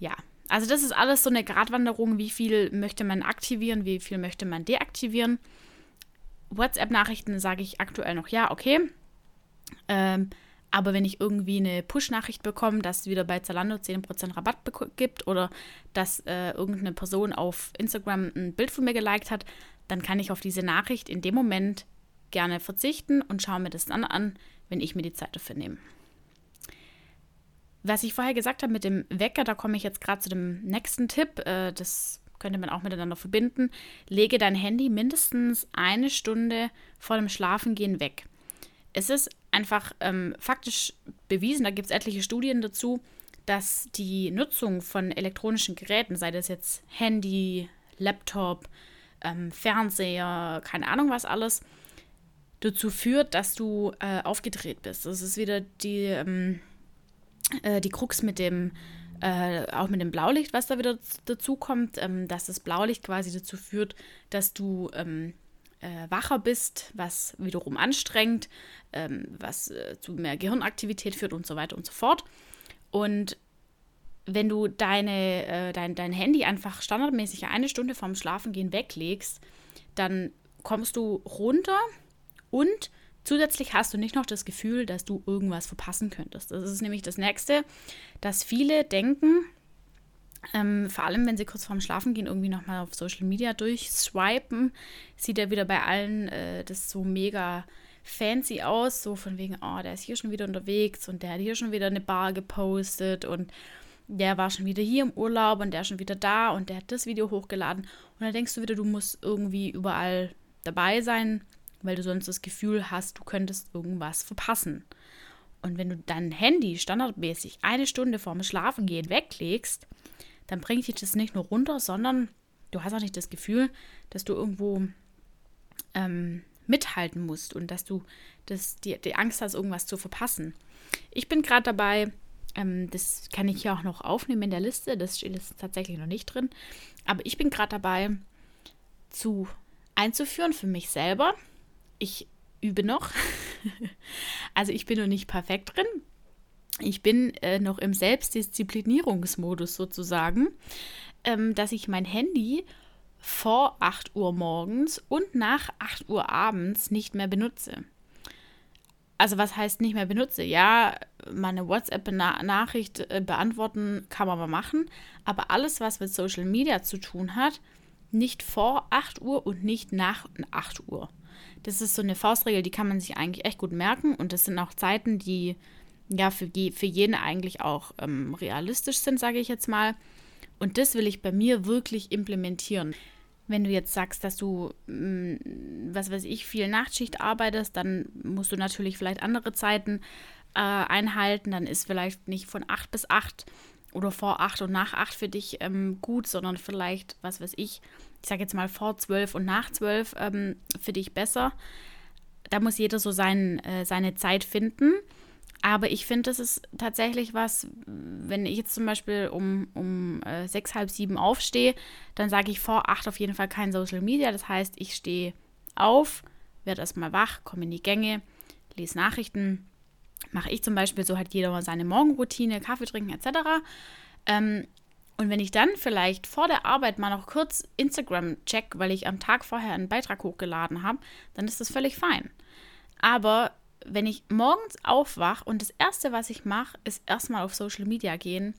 Ja, also das ist alles so eine Gratwanderung, wie viel möchte man aktivieren, wie viel möchte man deaktivieren. WhatsApp-Nachrichten sage ich aktuell noch ja, okay. Ähm, aber wenn ich irgendwie eine Push-Nachricht bekomme, dass es wieder bei Zalando 10% Rabatt gibt oder dass äh, irgendeine Person auf Instagram ein Bild von mir geliked hat, dann kann ich auf diese Nachricht in dem Moment gerne verzichten und schaue mir das dann an, wenn ich mir die Zeit dafür nehme. Was ich vorher gesagt habe mit dem Wecker, da komme ich jetzt gerade zu dem nächsten Tipp. Äh, das könnte man auch miteinander verbinden. Lege dein Handy mindestens eine Stunde vor dem Schlafengehen weg. Es ist einfach ähm, faktisch bewiesen, da gibt es etliche Studien dazu, dass die Nutzung von elektronischen Geräten, sei das jetzt Handy, Laptop, ähm, Fernseher, keine Ahnung was alles, dazu führt, dass du äh, aufgedreht bist. Das ist wieder die, ähm, äh, die Krux mit dem, äh, auch mit dem Blaulicht, was da wieder dazu kommt, ähm, dass das Blaulicht quasi dazu führt, dass du ähm, äh, wacher bist, was wiederum anstrengt, ähm, was äh, zu mehr Gehirnaktivität führt und so weiter und so fort. Und wenn du deine, äh, dein, dein Handy einfach standardmäßig eine Stunde vorm Schlafengehen weglegst, dann kommst du runter und zusätzlich hast du nicht noch das Gefühl, dass du irgendwas verpassen könntest. Das ist nämlich das Nächste, dass viele denken, ähm, vor allem, wenn sie kurz vorm Schlafen gehen, irgendwie nochmal auf Social Media durchswipen, sieht er wieder bei allen äh, das so mega fancy aus, so von wegen, oh, der ist hier schon wieder unterwegs und der hat hier schon wieder eine Bar gepostet und der war schon wieder hier im Urlaub und der ist schon wieder da und der hat das Video hochgeladen. Und dann denkst du wieder, du musst irgendwie überall dabei sein, weil du sonst das Gefühl hast, du könntest irgendwas verpassen. Und wenn du dein Handy standardmäßig eine Stunde vorm Schlafengehen weglegst, dann bringt dich das nicht nur runter, sondern du hast auch nicht das Gefühl, dass du irgendwo ähm, mithalten musst und dass du das, die, die Angst hast, irgendwas zu verpassen. Ich bin gerade dabei, ähm, das kann ich ja auch noch aufnehmen in der Liste, das steht jetzt tatsächlich noch nicht drin, aber ich bin gerade dabei zu einzuführen für mich selber. Ich übe noch. also ich bin noch nicht perfekt drin, ich bin äh, noch im Selbstdisziplinierungsmodus sozusagen, ähm, dass ich mein Handy vor 8 Uhr morgens und nach 8 Uhr abends nicht mehr benutze. Also was heißt nicht mehr benutze? Ja, meine WhatsApp-Nachricht äh, beantworten kann man mal machen, aber alles, was mit Social Media zu tun hat, nicht vor 8 Uhr und nicht nach 8 Uhr. Das ist so eine Faustregel, die kann man sich eigentlich echt gut merken und das sind auch Zeiten, die ja für, je, für jeden eigentlich auch ähm, realistisch sind, sage ich jetzt mal. Und das will ich bei mir wirklich implementieren. Wenn du jetzt sagst, dass du, mh, mm, was weiß ich, viel Nachtschicht arbeitest, dann musst du natürlich vielleicht andere Zeiten äh, einhalten. Dann ist vielleicht nicht von 8 bis 8 oder vor 8 und nach 8 für dich ähm, gut, sondern vielleicht, was weiß ich, ich sage jetzt mal vor 12 und nach 12 ähm, für dich besser. Da muss jeder so sein, äh, seine Zeit finden. Aber ich finde, das ist tatsächlich was, wenn ich jetzt zum Beispiel um, um äh, sechs, halb sieben aufstehe, dann sage ich vor acht auf jeden Fall kein Social Media. Das heißt, ich stehe auf, werde erstmal wach, komme in die Gänge, lese Nachrichten. Mache ich zum Beispiel, so hat jeder mal seine Morgenroutine, Kaffee trinken etc. Ähm, und wenn ich dann vielleicht vor der Arbeit mal noch kurz Instagram check, weil ich am Tag vorher einen Beitrag hochgeladen habe, dann ist das völlig fein. Aber wenn ich morgens aufwache und das Erste, was ich mache, ist erstmal auf Social Media gehen,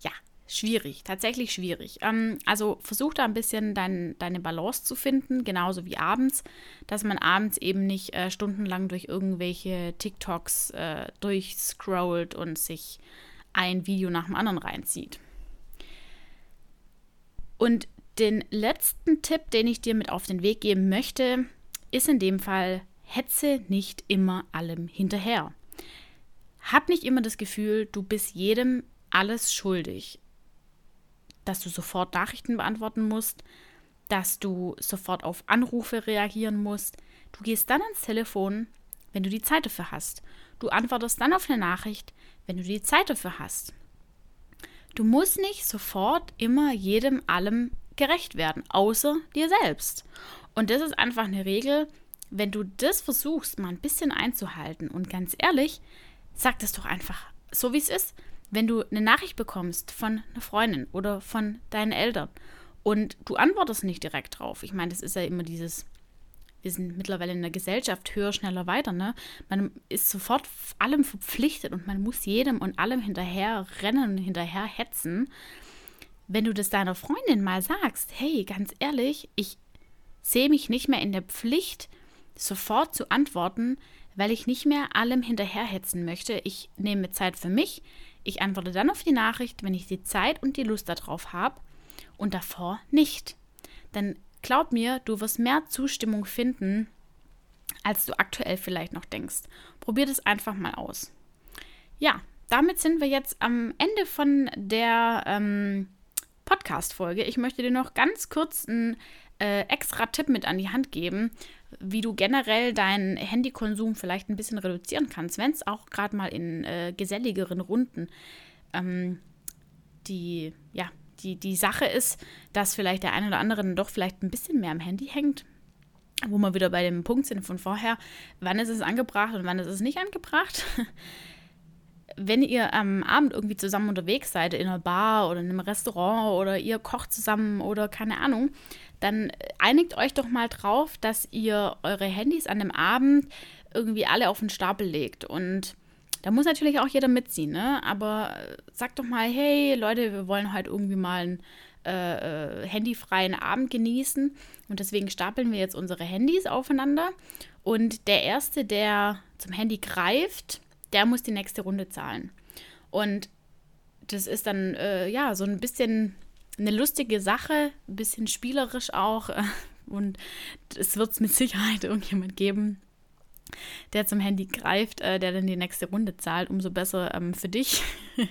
ja, schwierig, tatsächlich schwierig. Ähm, also versuch da ein bisschen dein, deine Balance zu finden, genauso wie abends, dass man abends eben nicht äh, stundenlang durch irgendwelche TikToks äh, durchscrollt und sich ein Video nach dem anderen reinzieht. Und den letzten Tipp, den ich dir mit auf den Weg geben möchte, ist in dem Fall hetze nicht immer allem hinterher. Hab nicht immer das Gefühl, du bist jedem alles schuldig. Dass du sofort Nachrichten beantworten musst, dass du sofort auf Anrufe reagieren musst. Du gehst dann ans Telefon, wenn du die Zeit dafür hast. Du antwortest dann auf eine Nachricht, wenn du die Zeit dafür hast. Du musst nicht sofort immer jedem allem gerecht werden, außer dir selbst. Und das ist einfach eine Regel, wenn du das versuchst, mal ein bisschen einzuhalten und ganz ehrlich, sag das doch einfach so, wie es ist. Wenn du eine Nachricht bekommst von einer Freundin oder von deinen Eltern und du antwortest nicht direkt drauf, ich meine, das ist ja immer dieses, wir sind mittlerweile in der Gesellschaft höher, schneller, weiter, ne? Man ist sofort allem verpflichtet und man muss jedem und allem hinterher rennen und hinterher hetzen. Wenn du das deiner Freundin mal sagst, hey, ganz ehrlich, ich sehe mich nicht mehr in der Pflicht, sofort zu antworten, weil ich nicht mehr allem hinterherhetzen möchte. Ich nehme Zeit für mich. Ich antworte dann auf die Nachricht, wenn ich die Zeit und die Lust darauf habe und davor nicht. Denn glaub mir, du wirst mehr Zustimmung finden, als du aktuell vielleicht noch denkst. Probier das einfach mal aus. Ja, damit sind wir jetzt am Ende von der ähm, Podcast-Folge. Ich möchte dir noch ganz kurz einen äh, extra Tipp mit an die Hand geben, wie du generell deinen Handykonsum vielleicht ein bisschen reduzieren kannst, wenn es auch gerade mal in äh, geselligeren Runden ähm, die, ja, die, die Sache ist, dass vielleicht der eine oder andere doch vielleicht ein bisschen mehr am Handy hängt. Wo wir wieder bei dem Punkt sind von vorher, wann ist es angebracht und wann ist es nicht angebracht. wenn ihr am Abend irgendwie zusammen unterwegs seid, in einer Bar oder in einem Restaurant oder ihr kocht zusammen oder keine Ahnung, dann einigt euch doch mal drauf, dass ihr eure Handys an dem Abend irgendwie alle auf den Stapel legt. Und da muss natürlich auch jeder mitziehen, ne? Aber sagt doch mal, hey Leute, wir wollen heute irgendwie mal einen äh, äh, handyfreien Abend genießen. Und deswegen stapeln wir jetzt unsere Handys aufeinander. Und der Erste, der zum Handy greift, der muss die nächste Runde zahlen. Und das ist dann, äh, ja, so ein bisschen eine lustige Sache, ein bisschen spielerisch auch. Und es wird es mit Sicherheit irgendjemand geben, der zum Handy greift, äh, der dann die nächste Runde zahlt. Umso besser ähm, für dich.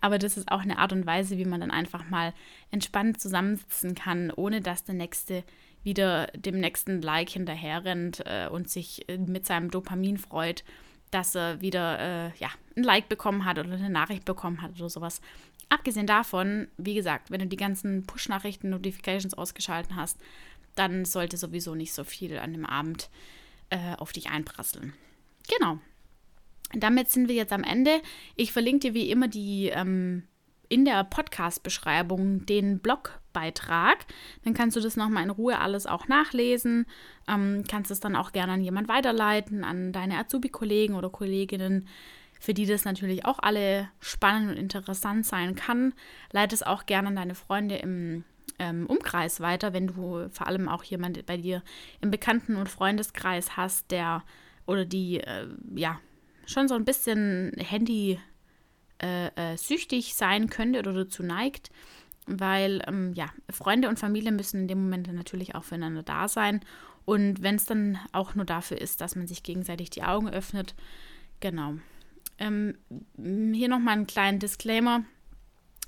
Aber das ist auch eine Art und Weise, wie man dann einfach mal entspannt zusammensitzen kann, ohne dass der Nächste wieder dem nächsten Like hinterher rennt äh, und sich äh, mit seinem Dopamin freut, dass er wieder äh, ja, ein Like bekommen hat oder eine Nachricht bekommen hat oder sowas. Abgesehen davon, wie gesagt, wenn du die ganzen Push-Nachrichten, Notifications ausgeschalten hast, dann sollte sowieso nicht so viel an dem Abend äh, auf dich einprasseln. Genau. Damit sind wir jetzt am Ende. Ich verlinke dir wie immer die ähm, in der Podcast-Beschreibung den Blogbeitrag. Dann kannst du das nochmal in Ruhe alles auch nachlesen. Ähm, kannst es dann auch gerne an jemand weiterleiten, an deine Azubi-Kollegen oder Kolleginnen für die das natürlich auch alle spannend und interessant sein kann. Leite es auch gerne an deine Freunde im ähm, Umkreis weiter, wenn du vor allem auch jemand bei dir im Bekannten- und Freundeskreis hast, der oder die äh, ja schon so ein bisschen Handy äh, äh, sein könnte oder dazu neigt, weil ähm, ja Freunde und Familie müssen in dem Moment natürlich auch füreinander da sein und wenn es dann auch nur dafür ist, dass man sich gegenseitig die Augen öffnet, genau. Ähm, hier nochmal einen kleinen Disclaimer.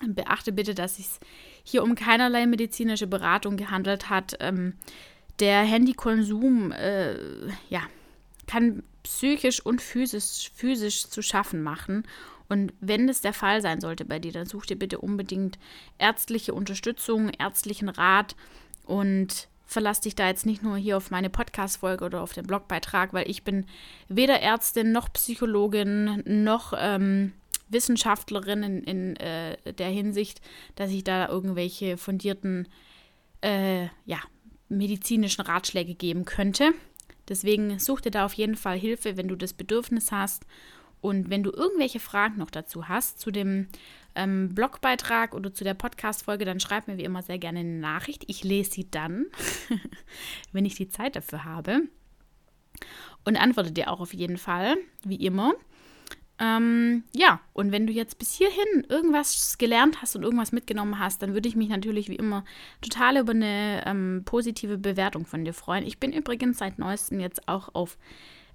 Beachte bitte, dass es hier um keinerlei medizinische Beratung gehandelt hat. Ähm, der Handykonsum äh, ja, kann psychisch und physisch, physisch zu schaffen machen. Und wenn das der Fall sein sollte bei dir, dann such dir bitte unbedingt ärztliche Unterstützung, ärztlichen Rat und verlass dich da jetzt nicht nur hier auf meine Podcast-Folge oder auf den Blogbeitrag, weil ich bin weder Ärztin noch Psychologin noch ähm, Wissenschaftlerin in, in äh, der Hinsicht, dass ich da irgendwelche fundierten äh, ja, medizinischen Ratschläge geben könnte. Deswegen such dir da auf jeden Fall Hilfe, wenn du das Bedürfnis hast. Und wenn du irgendwelche Fragen noch dazu hast, zu dem ähm, Blogbeitrag oder zu der Podcast-Folge, dann schreib mir wie immer sehr gerne eine Nachricht. Ich lese sie dann, wenn ich die Zeit dafür habe. Und antworte dir auch auf jeden Fall, wie immer. Ähm, ja, und wenn du jetzt bis hierhin irgendwas gelernt hast und irgendwas mitgenommen hast, dann würde ich mich natürlich wie immer total über eine ähm, positive Bewertung von dir freuen. Ich bin übrigens seit neuestem jetzt auch auf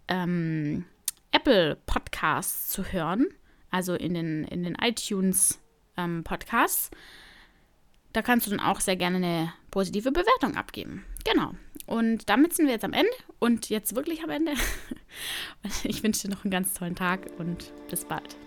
ähm, Apple Podcasts zu hören also in den, in den iTunes ähm. Da kannst du dann auch sehr gerne eine positive Bewertung abgeben. Genau. Und damit sind wir jetzt am Ende und jetzt wirklich am Ende. ich wünsche dir noch einen ganz tollen Tag und bis bald.